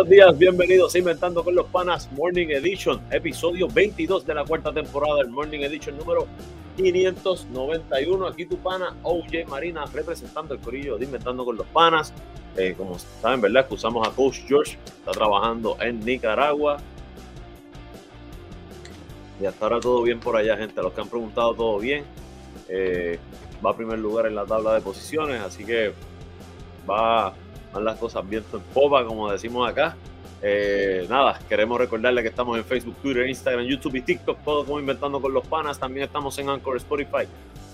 Buenos días, bienvenidos a Inventando con los Panas Morning Edition, episodio 22 de la cuarta temporada del Morning Edition número 591. Aquí tu pana OJ Marina representando el corillo de Inventando con los Panas. Eh, como saben, ¿verdad? Excusamos a Coach George, está trabajando en Nicaragua. Y hasta ahora todo bien por allá, gente. Los que han preguntado, todo bien. Eh, va a primer lugar en la tabla de posiciones, así que va van las cosas viento en popa, como decimos acá. Eh, nada, queremos recordarle que estamos en Facebook, Twitter, Instagram, YouTube y TikTok, todo como Inventando con los Panas. También estamos en Anchor, Spotify,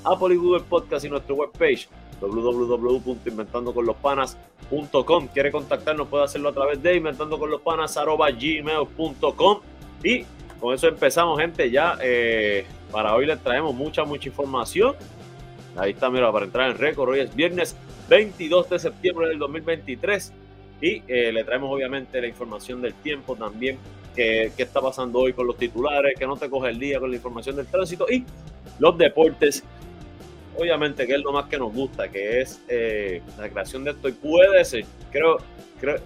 Apple y Google Podcast y nuestra webpage www.inventandoconlospanas.com. Quiere contactarnos, puede hacerlo a través de inventandoconlospanas.gmail.com y con eso empezamos, gente. Ya eh, para hoy les traemos mucha, mucha información. Ahí está, mira, para entrar en récord. Hoy es viernes 22 de septiembre del 2023. Y eh, le traemos obviamente la información del tiempo también, qué está pasando hoy con los titulares, que no te coge el día con la información del tránsito y los deportes. Obviamente que es lo más que nos gusta, que es eh, la creación de esto. Y puede ser, creo, creo,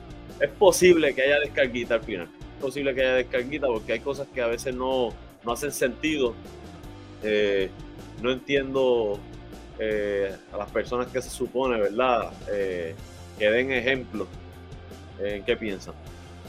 es posible que haya descarguita al final. Es posible que haya descarguita porque hay cosas que a veces no, no hacen sentido. Eh, no entiendo eh, a las personas que se supone, ¿verdad? Eh, que den ejemplo en qué piensan.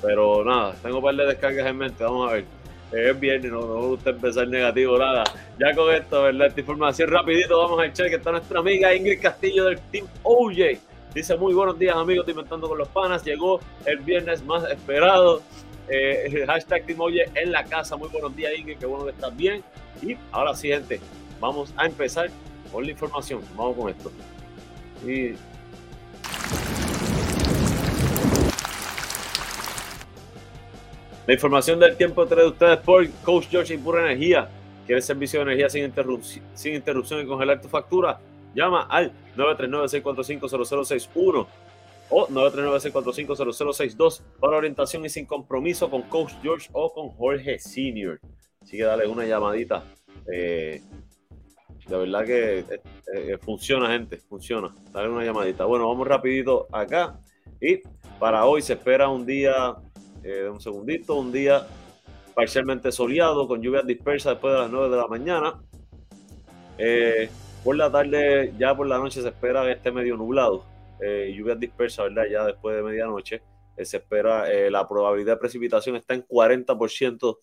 Pero nada, tengo un par de descargas en mente, vamos a ver. Es viernes, no, me gusta empezar negativo, nada. Ya con esto, ¿verdad? Esta información rapidito, vamos a echar que está nuestra amiga Ingrid Castillo del Team OJ. Dice muy buenos días amigos, estoy inventando con los panas. Llegó el viernes más esperado. Eh, hashtag Team OJ en la casa. Muy buenos días Ingrid, qué bueno que estás bien. Y ahora sí, gente, vamos a empezar con la información. Vamos con esto. Y La información del tiempo trae ustedes por Coach George y Pura Energía. ¿Quieres servicio de energía sin, interrupción, sin interrupción y congelar tu factura? Llama al 939-645-0061 o 939-645-0062 para orientación y sin compromiso con Coach George o con Jorge Senior. Así que dale una llamadita. Eh, de verdad que eh, eh, funciona, gente, funciona. Dale una llamadita. Bueno, vamos rapidito acá. Y para hoy se espera un día, eh, un segundito, un día parcialmente soleado con lluvias dispersas después de las 9 de la mañana. por la tarde, ya por la noche se espera que esté medio nublado. lluvias dispersas, ¿verdad? Ya después de medianoche. Se espera, la probabilidad de precipitación está en 40%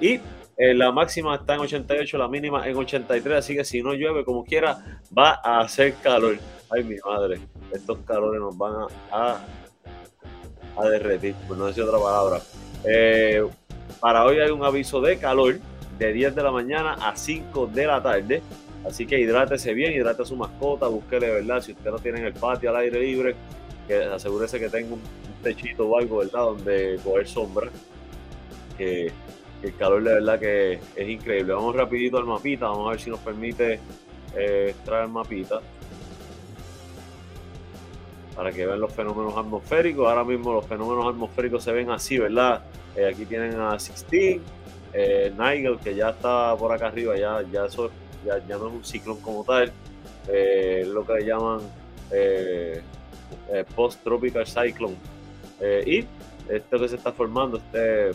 y eh, la máxima está en 88, la mínima en 83, así que si no llueve como quiera, va a hacer calor. Ay, mi madre, estos calores nos van a, a, derretir, por no decir otra palabra. Eh, para hoy hay un aviso de calor de 10 de la mañana a 5 de la tarde. Así que hidrátese bien, hidrate a su mascota, búsquele, ¿verdad? Si usted no tiene en el patio al aire libre, que asegúrese que tenga un, techito o algo, ¿verdad? Donde coger sombra. Que el calor de verdad que es increíble. Vamos rapidito al mapita, vamos a ver si nos permite eh, extraer el mapita para que vean los fenómenos atmosféricos. Ahora mismo los fenómenos atmosféricos se ven así, ¿verdad? Eh, aquí tienen a Sixteen, eh, Nigel, que ya está por acá arriba, ya, ya eso ya, no es un ciclón como tal, eh, lo que llaman post-tropical cyclone. Y esto que se está formando, este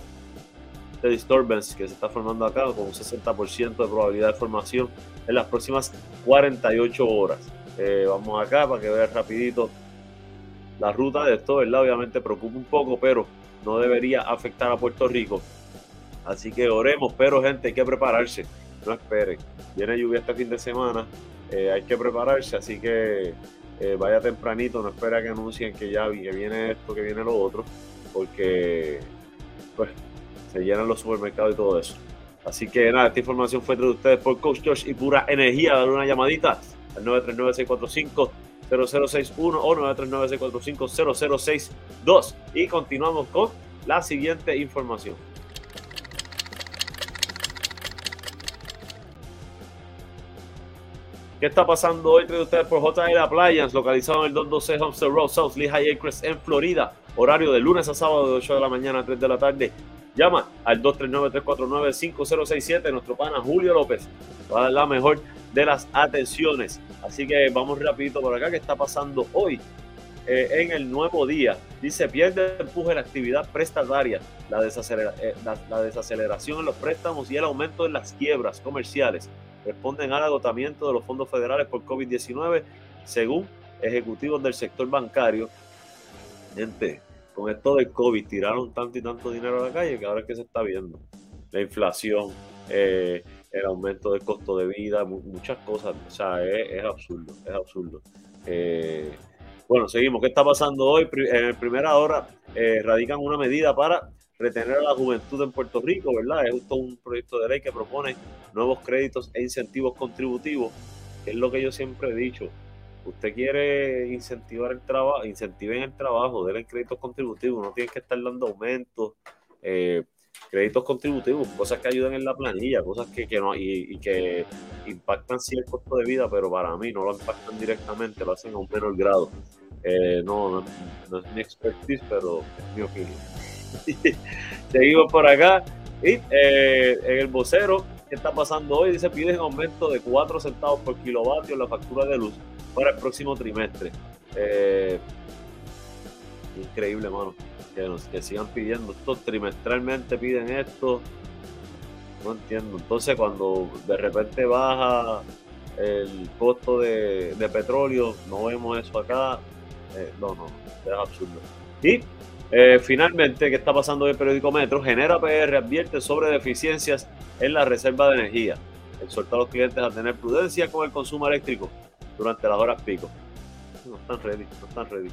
este disturbance que se está formando acá con un 60% de probabilidad de formación en las próximas 48 horas. Eh, vamos acá para que vean rapidito la ruta de esto, ¿verdad? Obviamente preocupa un poco, pero no debería afectar a Puerto Rico. Así que oremos, pero gente, hay que prepararse. No esperen. Viene lluvia este fin de semana, eh, hay que prepararse, así que eh, vaya tempranito, no espera que anuncien que ya viene esto, que viene lo otro, porque pues se llenan los supermercados y todo eso. Así que nada, esta información fue de ustedes por Coach Josh y Pura Energía. Dale una llamadita al 939-645-0061 o 939-645-0062. Y continuamos con la siguiente información. ¿Qué está pasando hoy de ustedes por JL Appliance, localizado en el 212 Homestead Road, South Lehigh Acres, en Florida? Horario de lunes a sábado de 8 de la mañana a 3 de la tarde. Llama al 239-349-5067, nuestro pana Julio López. Va a dar la mejor de las atenciones. Así que vamos rapidito por acá. ¿Qué está pasando hoy? eh, en el nuevo día. Dice, pierde empuje la actividad prestataria, la, eh, la, desaceleración en los préstamos y el aumento en las quiebras comerciales. Responden al agotamiento de los fondos federales por COVID-19, según ejecutivos del sector bancario. Gente, con esto del COVID tiraron tanto y tanto dinero a la calle que ahora es que se está viendo. La inflación, eh, el aumento del costo de vida, muchas cosas. O sea, es, absurdo, es absurdo. Eh, bueno, seguimos. ¿Qué está pasando hoy? En primera hora eh, radican una medida para retener a la juventud en Puerto Rico, ¿verdad? Es justo un proyecto de ley que propone nuevos créditos e incentivos contributivos, es lo que yo siempre he dicho. Usted quiere incentivar el trabajo, incentiven el trabajo, denle créditos contributivos, no tiene que estar dando aumentos. Eh, créditos contributivos, cosas que ayudan en la planilla, cosas que, que no, y, que impactan sí el costo de vida, pero para mí no lo impactan directamente, lo hacen a un menor grado. Eh, no, no, es mi expertise, pero es mi opinión. Seguimos por acá. Y eh, en el vocero, ¿qué está pasando hoy? Dice, piden aumento de 4 centavos por kilovatio en la factura de luz para el próximo trimestre. Eh, increíble, mano que, sigan pidiendo esto trimestralmente piden esto no entiendo entonces cuando de repente baja el costo de, petróleo no vemos eso acá eh, no no es absurdo y eh, finalmente qué está pasando en el periódico Metro genera PR advierte sobre deficiencias en la reserva de energía exhorta a los clientes a tener prudencia con el consumo eléctrico durante las horas pico no están ready no están ready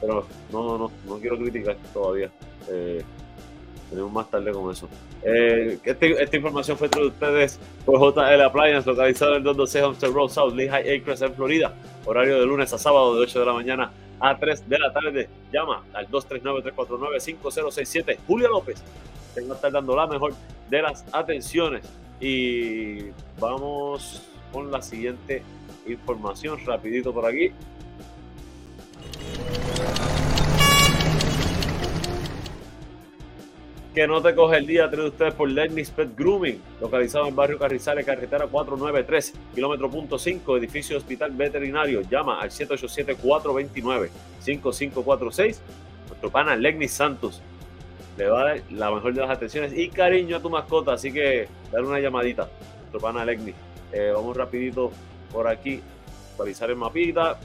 pero no, no, no quiero criticar todavía. Eh, tenemos más tarde con eso. Eh, este, esta información fue de ustedes por JL Appliance, localizado en 212 Homestead Road South, Lehigh Acres, en Florida. Horario de lunes a sábado de 8 de la mañana a 3 de la tarde. Llama al 239-349-5067. Julio López te va a estar dando la mejor de las atenciones. Y vamos con la siguiente información, rapidito por aquí. Que no te coge el día, trae ustedes por Lenny's Pet Grooming, localizado en barrio Carrizales, carretera 493, kilómetro punto 5, edificio hospital veterinario. Llama al 787-429-5546. Nuestro pana Lenny Santos le va la mejor de las atenciones y cariño a tu mascota, así que dale una llamadita. Nuestro pana Lenny. Eh, vamos rapidito por aquí, actualizar el mapita.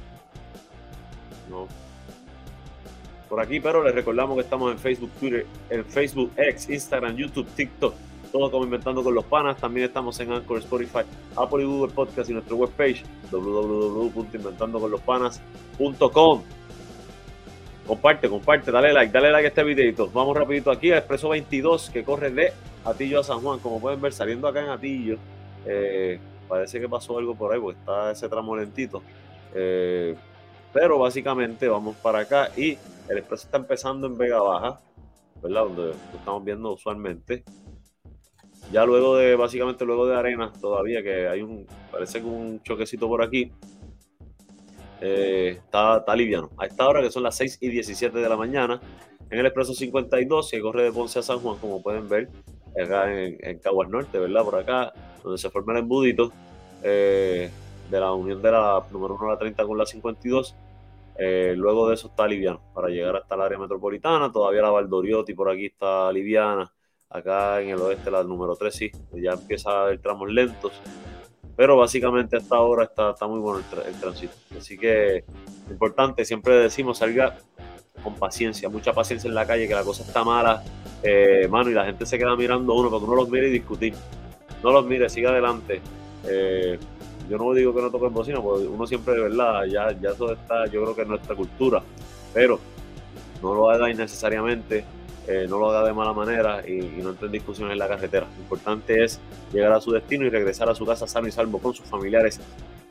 No, por aquí, pero les recordamos que estamos en Facebook, Twitter, en Facebook, X, Instagram, YouTube, TikTok, todo como Inventando con los Panas. También estamos en Anchor, Spotify, Apple y Google Podcast y nuestra webpage www.inventandoconlospanas.com. Comparte, comparte, dale like, dale like a este videito. Vamos rapidito aquí a Expreso 22 que corre de Atillo a San Juan. Como pueden ver, saliendo acá en Atillo, eh, parece que pasó algo por ahí, porque está ese tramo lentito. Eh, pero básicamente vamos para acá y el expreso está empezando en Vega Baja, ¿verdad? Donde lo estamos viendo usualmente. Ya luego de, básicamente luego de Arenas todavía, que hay un, parece que un choquecito por aquí, eh, está, está, liviano. A esta hora que son las 6 y 17 de la mañana, en el expreso 52, que corre de Ponce a San Juan, como pueden ver, acá en, en Caguas Norte, ¿verdad? Por acá, donde se forma el embudito eh, de la unión de la número 1 a la 30 con la 52 eh, luego de eso está liviano para llegar hasta el área metropolitana. Todavía la Valdoriotti por aquí está liviana. Acá en el oeste, la número 3 sí, ya empieza a haber tramos lentos. Pero básicamente hasta ahora está, está muy bueno el, tránsito. Así que importante, siempre decimos, salga con paciencia, mucha paciencia en la calle, que la cosa está mala, eh, mano, y la gente se queda mirando a uno, porque uno los mire y discutir. No los mire, siga adelante. Eh, yo no digo que no toquen bocina, porque uno siempre de verdad, ya, ya eso está, yo creo que en nuestra cultura, pero no lo haga innecesariamente, eh, no lo haga de mala manera y, no entre en discusiones en la carretera. Lo importante es llegar a su destino y regresar a su casa sano y salvo con sus familiares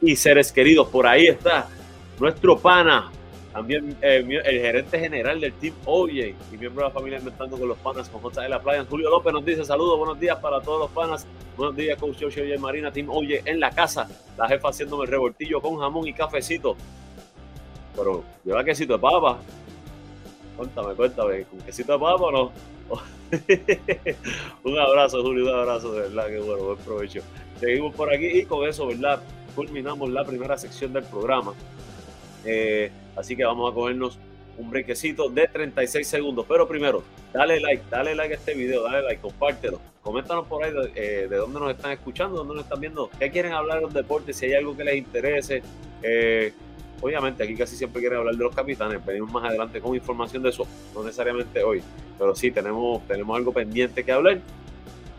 y seres queridos. Por ahí está nuestro pana, también eh, el gerente general del Team OJ y miembro de la familia Inventando con los Panas con J. de la Playa. Julio López nos dice saludos, buenos días para todos los panas. Buenos días, Coach Joshua y Marina, Team OJ en la casa. La jefa haciéndome el revoltillo con jamón y cafecito. Pero, ¿lleva quesito de papa? Cuéntame, cuéntame, ¿con quesito de papa o no? un abrazo, Julio, un abrazo, de verdad, que bueno, buen provecho. Seguimos por aquí y con eso, ¿verdad? Culminamos la primera sección del programa. Eh, así que vamos a cogernos un brequecito de 36 segundos. Pero primero, dale like, dale like a este video, dale like, compártelo. Coméntanos por ahí de, eh, dónde nos están escuchando, dónde nos están viendo, qué quieren hablar de los deportes, si hay algo que les interese. Eh, obviamente aquí casi siempre quieren hablar de los capitanes, venimos más adelante con información de eso, no necesariamente hoy, pero sí tenemos, tenemos algo pendiente que hablar.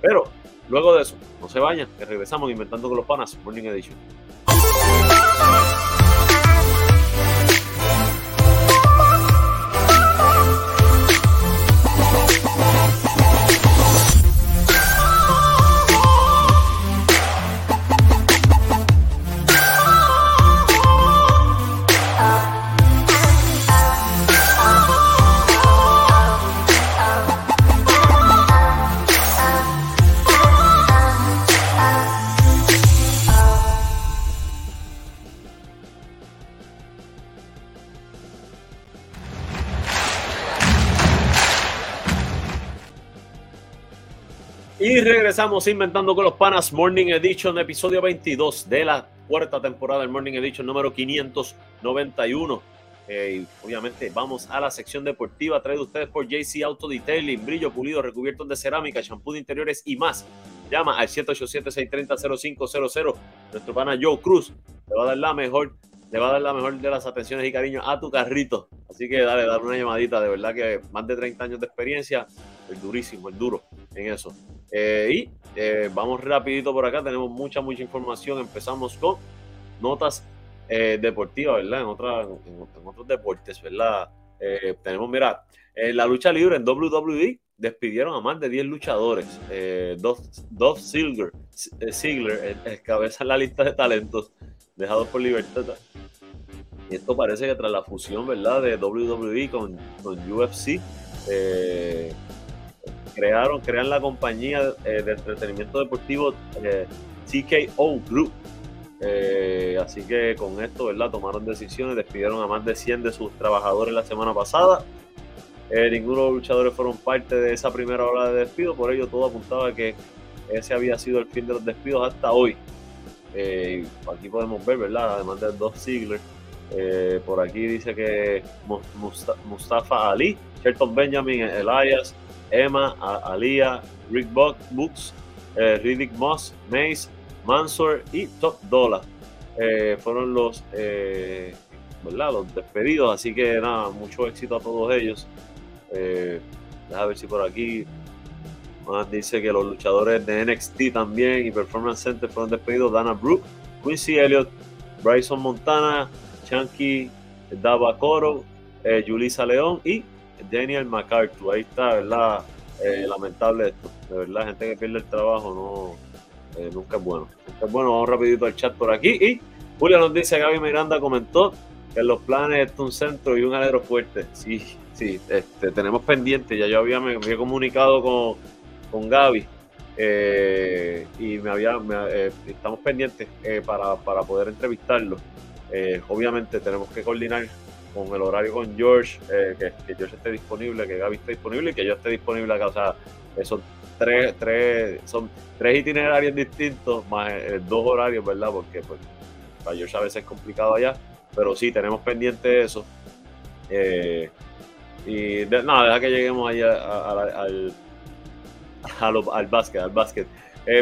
Pero luego de eso, no se vayan, que regresamos inventando con los panas, Morning Edition. Regresamos inventando con los panas Morning Edition, episodio 22 de la cuarta temporada del Morning Edition número 591. Eh, obviamente vamos a la sección deportiva traído ustedes por JC Auto Detailing, brillo pulido, recubiertos de cerámica, shampoo de interiores y más. Llama al 787-630-0500. Nuestro pana Joe Cruz te va a dar la mejor, te va a dar la mejor de las atenciones y cariño a tu carrito. Así que dale, dale una llamadita, de verdad que más de 30 años de experiencia, el durísimo, el duro en eso. Eh, y eh, vamos rapidito por acá, tenemos mucha, mucha información. Empezamos con notas eh, deportivas, ¿verdad? En, otra, en, otros deportes, ¿verdad? tenemos, mira, en la lucha libre en WWE despidieron a más de 10 luchadores. Dos Ziggler, Ziggler cabeza en la lista de talentos dejados por libertad. Y esto parece que tras la fusión, ¿verdad? De WWE con, con UFC, eh, crearon, crean la compañía eh, de entretenimiento deportivo eh, TKO Group. Eh, así que con esto, ¿verdad? Tomaron decisiones, despidieron a más de 100 de sus trabajadores la semana pasada. ninguno de los luchadores fueron parte de esa primera ola de despido, por ello todo apuntaba que ese había sido el fin de los despidos hasta hoy. aquí podemos ver, ¿verdad? Además de dos Ziggler, por aquí dice que Mustafa Ali, Shelton Benjamin, Elias, Emma, Alia, Rick Books, eh, Riddick Moss, Mace, Mansor y Top Dollar. Eh, fueron los, eh, los despedidos, así que nada, mucho éxito a todos ellos. A ver si por aquí dice que los luchadores de NXT también y Performance Center fueron despedidos. Dana Brooke, Quincy Elliott, Bryson Montana, Chunky Dava Coro, eh, Julissa León y Daniel MacArthur. Ahí está, ¿verdad? Eh, lamentable esto. De verdad, gente que pierde el trabajo no eh, nunca es bueno. Es bueno. Vamos rapidito al chat por aquí. Y Julio nos dice, Gaby Miranda comentó que los planes es un centro y un alero fuerte. Sí, sí, este, tenemos pendiente. Ya yo había, me había comunicado con, con Gaby. Eh, y me había estamos pendientes para, para, poder entrevistarlo. obviamente tenemos que coordinar con el horario con George, eh, que, George esté disponible, que Gaby esté disponible y que yo esté disponible acá. O sea, son tres, tres, son tres itinerarios distintos, más eh, dos horarios, ¿verdad? Porque pues, para George a veces es complicado allá, pero sí, tenemos pendiente eso. Eh, y nada, deja que lleguemos ahí al, al básquet, al básquet.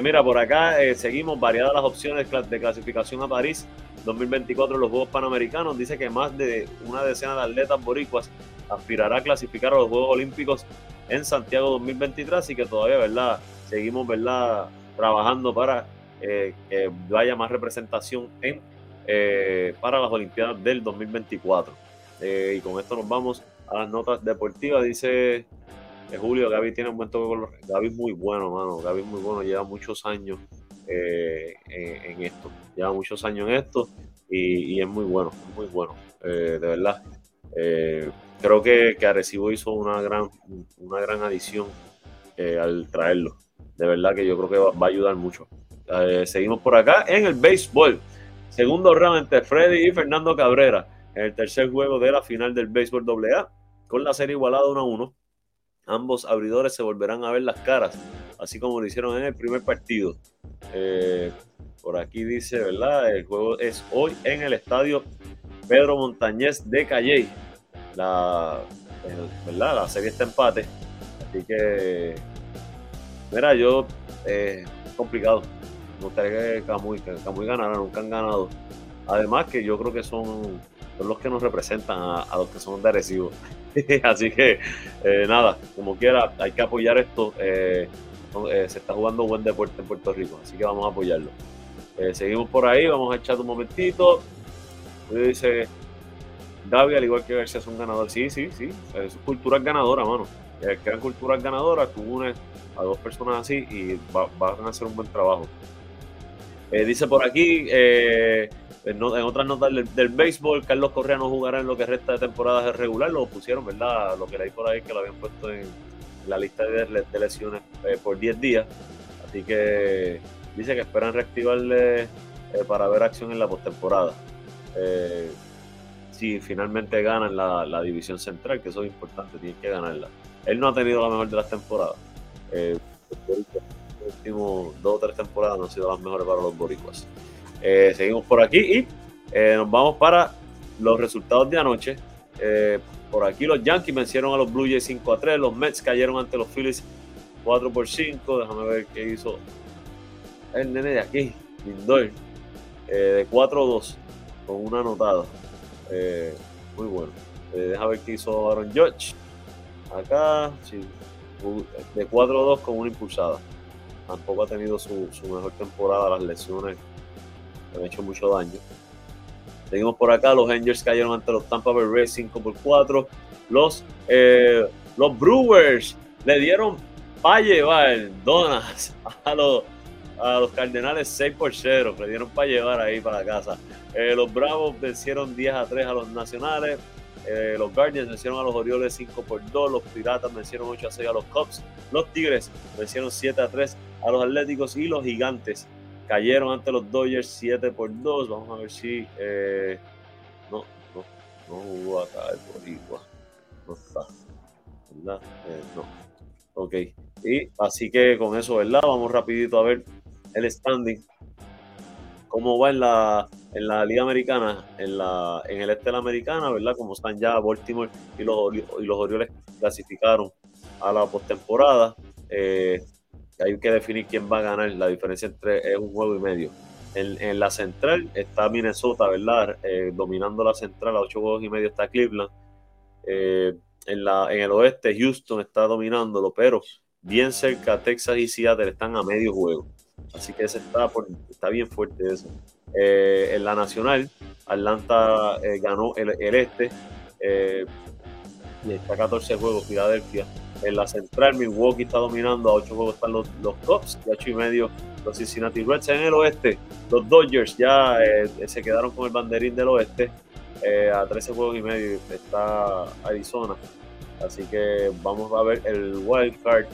mira, por acá seguimos variadas las opciones de clasificación a París 2024 en los Juegos Panamericanos. Dice que más de una decena de atletas boricuas aspirará a clasificar a los Juegos Olímpicos en Santiago 2023 así que todavía, ¿verdad? Seguimos, ¿verdad? Trabajando para eh, que haya más representación en, eh, para las Olimpiadas del 2024. Eh, y con esto nos vamos a las notas deportivas. Dice Julio, Gaby tiene un buen toque con los... Gaby es muy bueno, mano. Gaby es muy bueno, lleva muchos años eh, en, esto. Lleva muchos años en esto y, es muy bueno, muy bueno, eh, de verdad. Eh, creo que, que Arecibo hizo una gran, una gran adición al traerlo. De verdad que yo creo que va, a ayudar mucho. seguimos por acá en el béisbol. Segundo round entre Freddy y Fernando Cabrera en el tercer juego de la final del béisbol AA, con la serie igualada 1 a 1. Ambos abridores se volverán a ver las caras, así como lo hicieron en el primer partido. Eh, por aquí dice, ¿verdad? El juego es hoy en el estadio Pedro Montañez de Calle. La, ¿verdad? la serie está empate. Así que, mira, yo, eh, complicado. Me gustaría que Camuy, que Camuy ganara, nunca han ganado. Además que yo creo que son, los que nos representan a, los que son de Así que, eh, nada, como quiera, hay que apoyar esto. Eh, eh, se está jugando buen deporte en Puerto Rico, así que vamos a apoyarlo. seguimos por ahí, vamos a echar un momentito. Dice Gaby, al igual que García, son ganadores. Sí, sí, sí, es cultura ganadora, mano. crean culturas ganadoras, tú unes a dos personas así y van a hacer un buen trabajo. dice por aquí, en, otras notas del, béisbol, Carlos Correa no jugará en lo que resta de temporada regular, lo pusieron, ¿verdad? Lo que leí por ahí que lo habían puesto en la lista de, lesiones eh, por 10 días. Así que dice que esperan reactivarle eh, para ver acción en la postemporada. Eh, si finalmente ganan la, división central, que eso es importante, tienen que ganarla. Él no ha tenido la mejor de las temporadas. los últimos dos o tres temporadas no han sido las mejores para los boricuas. Eh, seguimos por aquí y eh, nos vamos para los resultados de anoche. Eh, por aquí los Yankees vencieron a los Blue Jays 5 a 3. Los Mets cayeron ante los Phillies 4 por 5. Déjame ver qué hizo el nene de aquí, Lindor, de 4 2 con una anotada. muy bueno. déjame ver qué hizo Aaron Judge. Acá, sí, de 4-2 con una impulsada. Tampoco ha tenido su, su mejor temporada. Las lesiones han hecho mucho daño. Seguimos por acá, los Angels cayeron ante los Tampa Bay Rays 5 por 4. Los, eh, los Brewers le dieron para llevar donas a los, a los Cardenales 6 por 0. Le dieron para llevar ahí para casa. Eh, los Bravos vencieron 10 a 3 a los Nacionales. Eh, los Guardians vencieron a los Orioles 5 por 2. Los Piratas vencieron 8 a 6 a los Cubs. Los Tigres vencieron 7 a 3 a los Atléticos. Y los Gigantes Cayeron ante los Dodgers 7 por 2. Vamos a ver si. Eh, no, no, no hubo acá el Boricua. No está. ¿Verdad? Eh, no. Ok. Y así que con eso, ¿verdad? Vamos rapidito a ver el standing. Cómo va en la, en la Liga Americana, en, la, en el este de la Americana, ¿verdad? Como están ya Baltimore y los, y los Orioles clasificaron a la postemporada. Eh, hay que definir quién va a ganar. La diferencia entre es un juego y medio. En, la central está Minnesota, ¿verdad? Eh, dominando la central a ocho juegos y medio está Cleveland. Eh, en, la, en el oeste, Houston está dominándolo, pero bien cerca Texas y Seattle están a medio juego. Así que ese está, está bien fuerte eso. Eh, en la nacional, Atlanta ganó el, el este y está 14 juegos, Filadelfia en la central, Milwaukee está dominando, a 8 juegos están los, los Cubs y a 8 y medio los Cincinnati Reds. En el oeste, los Dodgers ya eh, se quedaron con el banderín del oeste. Eh, a 13 juegos y medio está Arizona. Así que vamos a ver el wild card.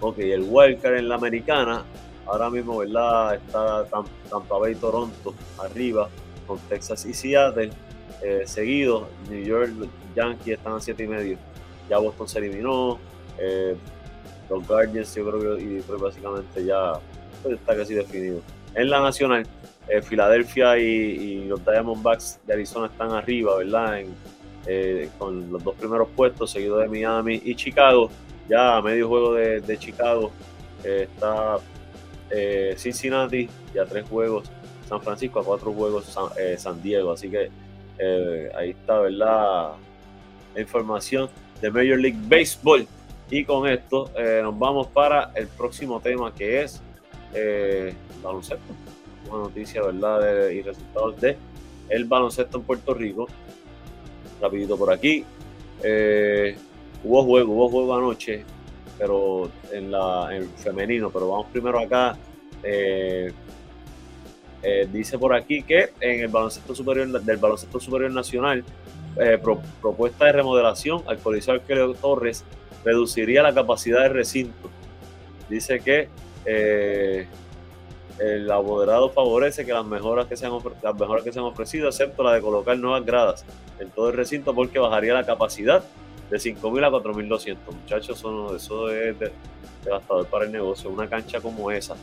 Ok, el wild card en la americana. Ahora mismo, ¿verdad? Está Tampa Bay Toronto arriba con Texas y Seattle. Eh, seguido, New York Yankees están a 7 y medio ya Boston se eliminó. Eh, los Guardians, yo creo que y pues, básicamente ya pues, está casi definido. En la nacional, eh, Filadelfia y, los Diamondbacks de Arizona están arriba, ¿verdad? Eh, con los dos primeros puestos, seguido de Miami y Chicago. Ya a medio juego de, Chicago está Cincinnati, ya tres juegos. San Francisco a cuatro juegos San Diego. Así que ahí está, ¿verdad? La información de Major League Baseball. Y con esto eh, nos vamos para el próximo tema que es eh, baloncesto. Una noticia, ¿verdad? y resultados de el baloncesto en Puerto Rico. Rapidito por aquí. Eh, hubo juego, hubo juego anoche, pero en la en femenino. Pero vamos primero acá. dice por aquí que en el baloncesto superior del baloncesto superior nacional eh, propuesta de remodelación al Coliseo Arquero Torres reduciría la capacidad del recinto. Dice que eh, el apoderado favorece que las mejoras que, se han las mejoras que se han ofrecido, excepto la de colocar nuevas gradas en todo el recinto, porque bajaría la capacidad de 5.000 a 4.200. Muchachos, eso, es devastador para el negocio. Una cancha como esa,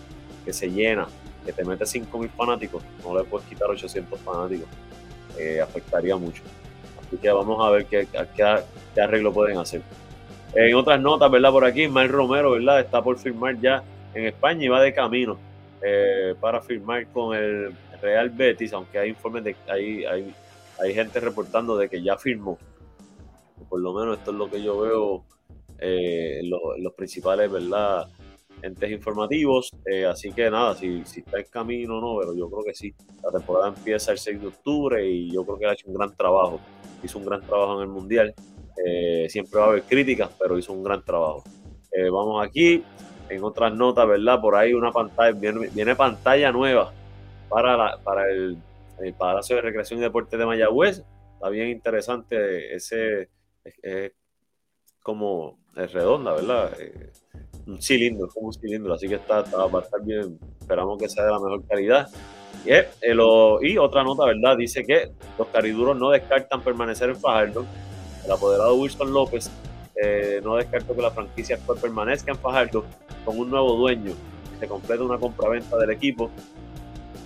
que se llena, que te mete 5.000 fanáticos, no le puedes quitar 800 fanáticos. afectaría mucho. Así que vamos a ver qué, arreglo pueden hacer. En otras notas, ¿verdad? Por aquí, Mar Romero, ¿verdad? Está por firmar ya en España y va de camino para firmar con el Real Betis, aunque hay informes de hay, hay, gente reportando de que ya firmó. Por lo menos esto es lo que yo veo eh, los principales, ¿verdad? Entes informativos. Eh, así que nada, si, está en camino o no, pero yo creo que sí. La temporada empieza el 6 de octubre y yo creo que ha hecho un gran trabajo. Hizo un gran trabajo en el Mundial. Eh, siempre va a haber críticas, pero hizo un gran trabajo. vamos aquí, en otras notas, ¿verdad? Por ahí una pantalla, viene, pantalla nueva para, para el, Palacio de Recreación y Deporte de Mayagüez. Está bien interesante ese, es, como es redonda, ¿verdad? Eh, un cilindro, como un cilindro, así que está, va a estar bien. Esperamos que sea de la mejor calidad. Y, eh, y otra nota, ¿verdad? Dice que los cariduros no descartan permanecer en Fajardo. El apoderado Wilson López eh, no descartó que la franquicia actual permanezca en Fajardo con un nuevo dueño. Se completa una compraventa del equipo,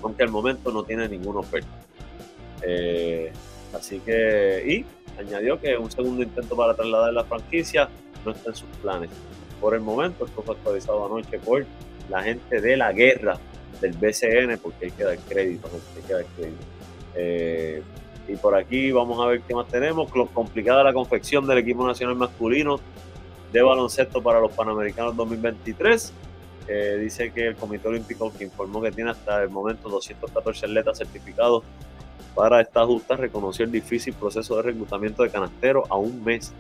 aunque al momento no tiene ninguna oferta. así que, y Añadió que un segundo intento para trasladar la franquicia no está en sus planes. Por el momento, esto fue actualizado anoche por la gente de la guerra del BCN, porque hay que dar crédito, hay que dar crédito. Eh, y por aquí vamos a ver qué más tenemos. Complicada la confección del equipo nacional masculino de baloncesto para los Panamericanos 2023. Eh, dice que el Comité Olímpico que informó que tiene hasta el momento 214 atletas certificados para esta justa reconoció el difícil proceso de reclutamiento de canasteros a un mes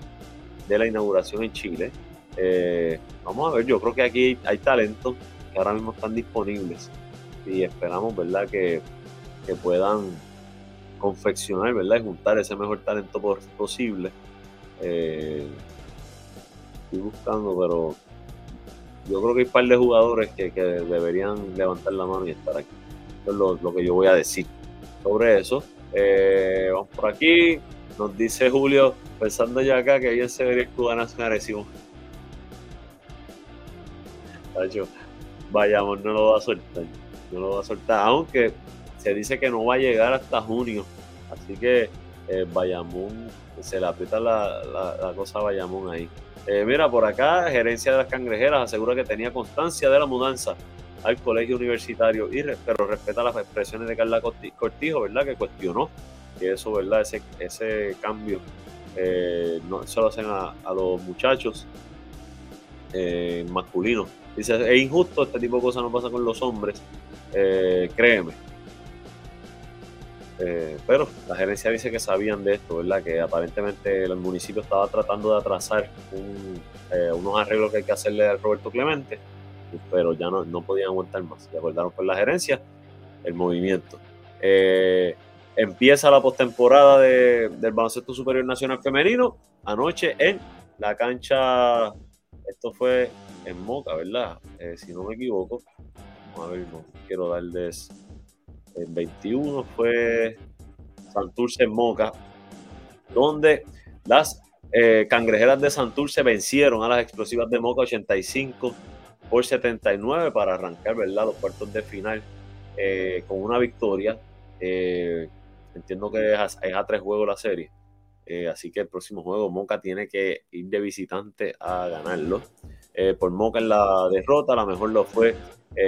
de la inauguración en Chile. Eh, vamos a ver, yo creo que aquí hay, talentos que ahora mismo están disponibles y esperamos, ¿verdad?, que, puedan confeccionar, ¿verdad?, y juntar ese mejor talento posible. Eh, estoy buscando, pero yo creo que hay un par de jugadores que, deberían levantar la mano y estar aquí. Eso es lo que yo voy a decir sobre eso. Eh, vamos por aquí. Nos dice Julio, pensando ya acá, que bien se vería el cubanazo. Vayamos, no lo va a soltar. No lo va a soltar. Aunque se dice que no va a llegar hasta junio. Así que eh, Bayamón, se le aprieta la, cosa a Bayamón ahí. Eh, mira, por acá, gerencia de las cangrejeras asegura que tenía constancia de la mudanza al colegio universitario, y, pero respeta las expresiones de Carla Cortijo, ¿verdad? Que cuestionó que eso, ¿verdad? Ese, ese cambio eh, no se lo hacen a, los muchachos eh, masculinos. Dice, es injusto, este tipo de cosas no pasa con los hombres, eh, créeme. pero la gerencia dice que sabían de esto, ¿verdad? Que aparentemente el municipio estaba tratando de atrasar unos arreglos que hay que hacerle a Roberto Clemente pero ya no, no podían aguantar más. Se acordaron por la gerencia, el movimiento. Eh, empieza la postemporada de, del baloncesto superior nacional femenino anoche en la cancha, esto fue en Moca, ¿verdad? Eh, si no me equivoco. A ver, no quiero darles. El 21 fue Santurce en Moca, donde las eh, cangrejeras de Santurce vencieron a las explosivas de Moca 85 por 79 para arrancar ¿verdad? los cuartos de final eh, con una victoria. Entiendo que es a, tres juegos la serie. Eh, así que el próximo juego Moca tiene que ir de visitante a ganarlo. por Moca en la derrota, la mejor lo fue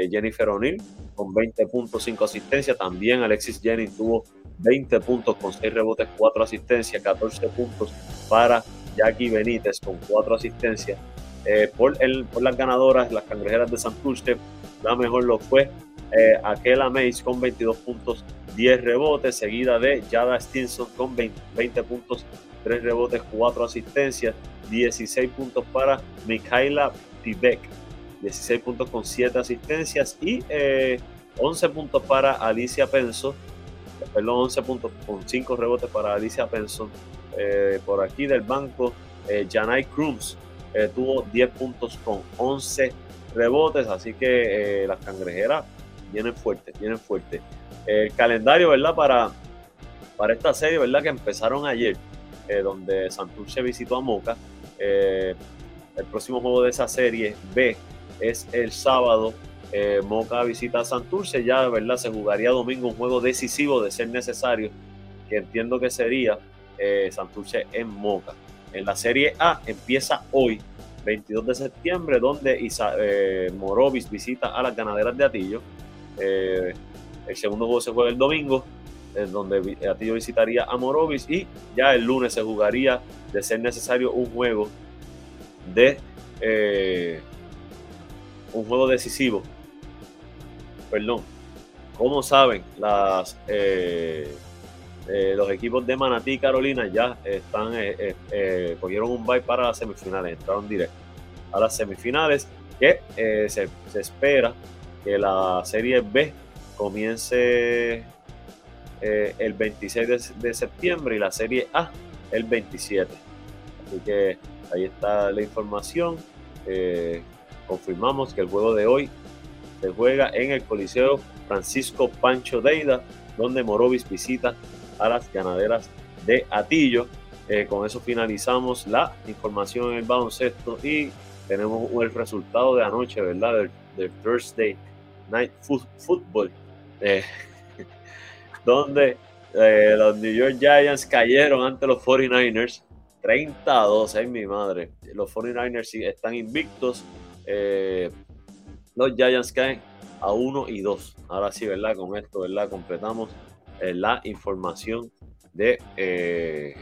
Jennifer O'Neill con 20 puntos, 5 asistencias. También Alexis Jennings tuvo 20 puntos con 6 rebotes, 4 asistencias, 14 puntos para Jackie Benítez con 4 asistencias. Eh, por, el, por las ganadoras, las cangrejeras de Santurce, la mejor lo fue eh, Aquela Mace con 22 puntos, 10 rebotes, seguida de Yada Stinson con 20, puntos, 3 rebotes, 4 asistencias, 16 puntos para Mikhaila Pibek, 16 puntos con 7 asistencias y 11 eh, puntos para Alicia Penson, perdón, 11 puntos con 5 rebotes para Alicia Penson. por aquí del banco, Janai Cruz eh, tuvo 10 puntos con 11 rebotes, así que eh, las cangrejeras vienen fuertes, vienen fuertes. El calendario, ¿verdad? Para, para esta serie, ¿verdad? Que empezaron ayer, eh, donde Santurce visitó a Moca. el próximo juego de esa serie B es el sábado. Moca visita a Santurce, ya, ¿verdad? Se jugaría domingo un juego decisivo de ser necesario que entiendo que sería eh, Santurce en Moca. En la Serie A empieza hoy, 22 de septiembre, donde Isa, eh, Morovis visita a las ganaderas de Atillo. Eh, el segundo juego se juega el domingo, en donde Atillo visitaría a Morovis y ya el lunes se jugaría, de ser necesario, un juego de un juego decisivo. Perdón. Como saben, las eh, los equipos de Manatí y Carolina ya están, eh, eh, cogieron un bye para las semifinales, entraron directo a las semifinales, que se, espera que la Serie B comience el 26 de, septiembre y la Serie A el 27. Así que ahí está la información. confirmamos que el juego de hoy se juega en el Coliseo Francisco Pancho Deida, donde Morovis visita a las ganaderas de Atillo. Eh, con eso finalizamos la información en el baloncesto y tenemos el resultado de anoche, ¿verdad? Del, Thursday Night Football, eh, donde eh, los New York Giants cayeron ante los 49ers 30 a 2, ay mi madre. Los 49ers están invictos. los Giants caen a 1 y 2. Ahora sí, ¿verdad? Con esto, ¿verdad? Completamos eh, la información de, eh,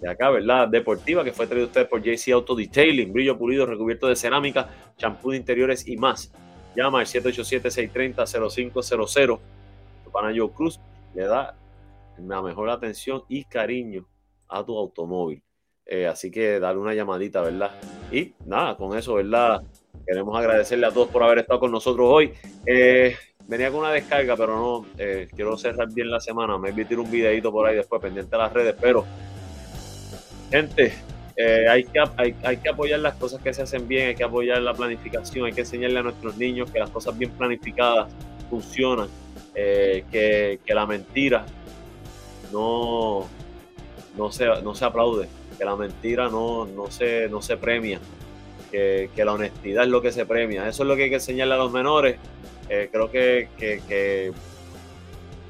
de acá, ¿verdad? Deportiva, que fue traído usted por JC Auto Detailing, brillo pulido, recubierto de cerámica, champú de interiores y más. Llama al 787-630-0500. Tu pana Cruz le da la mejor atención y cariño a tu automóvil. Eh, así que dale una llamadita, ¿verdad? Y nada, con eso, ¿verdad? Queremos agradecerle a todos por haber estado con nosotros hoy. Eh, venía con una descarga, pero no, eh, quiero cerrar bien la semana. Me voy un videito por ahí después, pendiente de las redes, pero, gente, eh, hay, que, hay, que apoyar las cosas que se hacen bien, hay que apoyar la planificación, hay que enseñarle a nuestros niños que las cosas bien planificadas funcionan, eh, que, la mentira no, no, se, no se aplaude, que la mentira no, no, se, no se premia, que, que la honestidad es lo que se premia. Eso es lo que hay que enseñarle a los menores eh, creo que, que,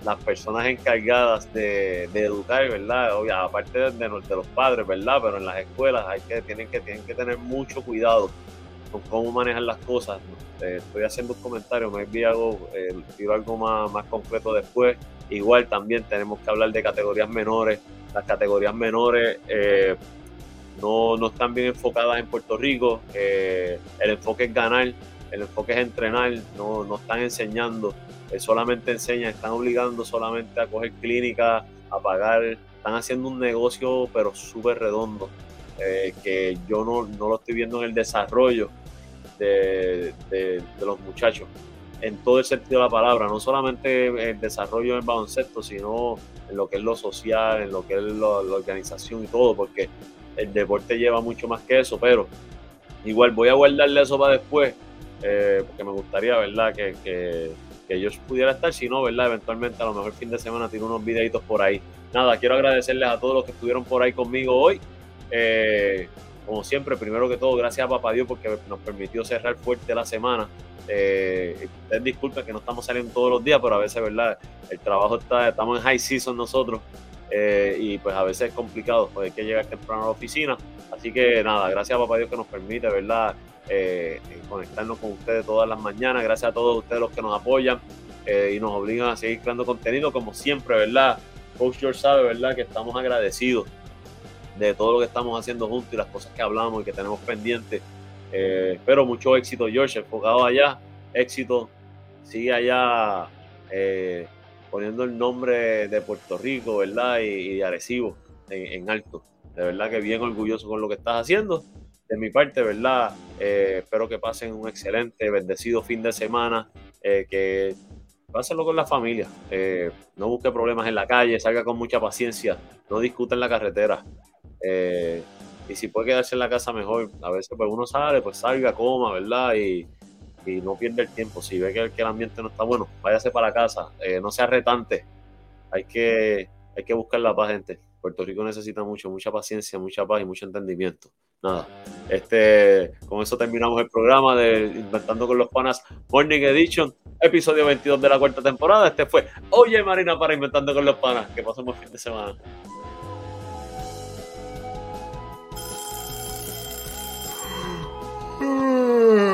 las personas encargadas de, educar, ¿verdad? aparte de, los padres, ¿verdad? Pero en las escuelas hay que, tienen, que, tienen que tener mucho cuidado con cómo manejan las cosas. Eh, estoy haciendo un comentario, me envío algo, eh, algo más, más concreto después. Igual también tenemos que hablar de categorías menores. Las categorías menores no, no están bien enfocadas en Puerto Rico. el enfoque es ganar el enfoque es entrenar, no, no están enseñando, eh, solamente enseñan, están obligando solamente a coger clínica, a pagar, están haciendo un negocio pero súper redondo, eh, que yo no, no, lo estoy viendo en el desarrollo de, de, los muchachos, en todo el sentido de la palabra, no solamente en el desarrollo del baloncesto, sino en lo que es lo social, en lo que es la organización y todo, porque el deporte lleva mucho más que eso, pero igual voy a guardarle eso para después eh, porque me gustaría, ¿verdad? Que, que, yo pudiera estar, si no, ¿verdad? Eventualmente a lo mejor fin de semana tiro unos videitos por ahí. Nada, quiero agradecerles a todos los que estuvieron por ahí conmigo hoy. Eh, como siempre, primero que todo, gracias a Papá Dios porque nos permitió cerrar fuerte la semana. Eh, ustedes disculpen que no estamos saliendo todos los días, pero a veces, ¿verdad? El trabajo está, estamos en high season nosotros eh, y pues a veces es complicado, pues hay que llegar temprano a la oficina. Así que nada, gracias a Papá Dios que nos permite, ¿verdad? Eh, conectarnos con ustedes todas las mañanas. Gracias a todos ustedes los que nos apoyan eh, y nos obligan a seguir creando contenido como siempre, ¿verdad? Coach George sabe, ¿verdad? Que estamos agradecidos de todo lo que estamos haciendo juntos y las cosas que hablamos y que tenemos pendientes. Eh, pero mucho éxito, George, enfocado allá. Éxito, sigue allá poniendo el nombre de Puerto Rico, ¿verdad? Y, de Arecibo en, en alto. De verdad que bien orgulloso con lo que estás haciendo de mi parte, ¿verdad? Eh, espero que pasen un excelente, bendecido fin de semana, eh, que pásenlo con la familia, eh, no busque problemas en la calle, salga con mucha paciencia, no discuta en la carretera. y si puede quedarse en la casa mejor, a veces pues uno sale, pues salga, coma, ¿verdad? Y, no pierde el tiempo. Si ve que, el ambiente no está bueno, váyase para casa, no sea retante. Hay que, hay que buscar la paz, gente Puerto Rico necesita mucho, mucha paciencia, mucha paz y mucho entendimiento nada. Este, con eso terminamos el programa de Inventando con los Panas Morning Edition, episodio 22 de la cuarta temporada. Este fue Oye Marina para Inventando con los Panas. Que pasemos fin de semana. Mm.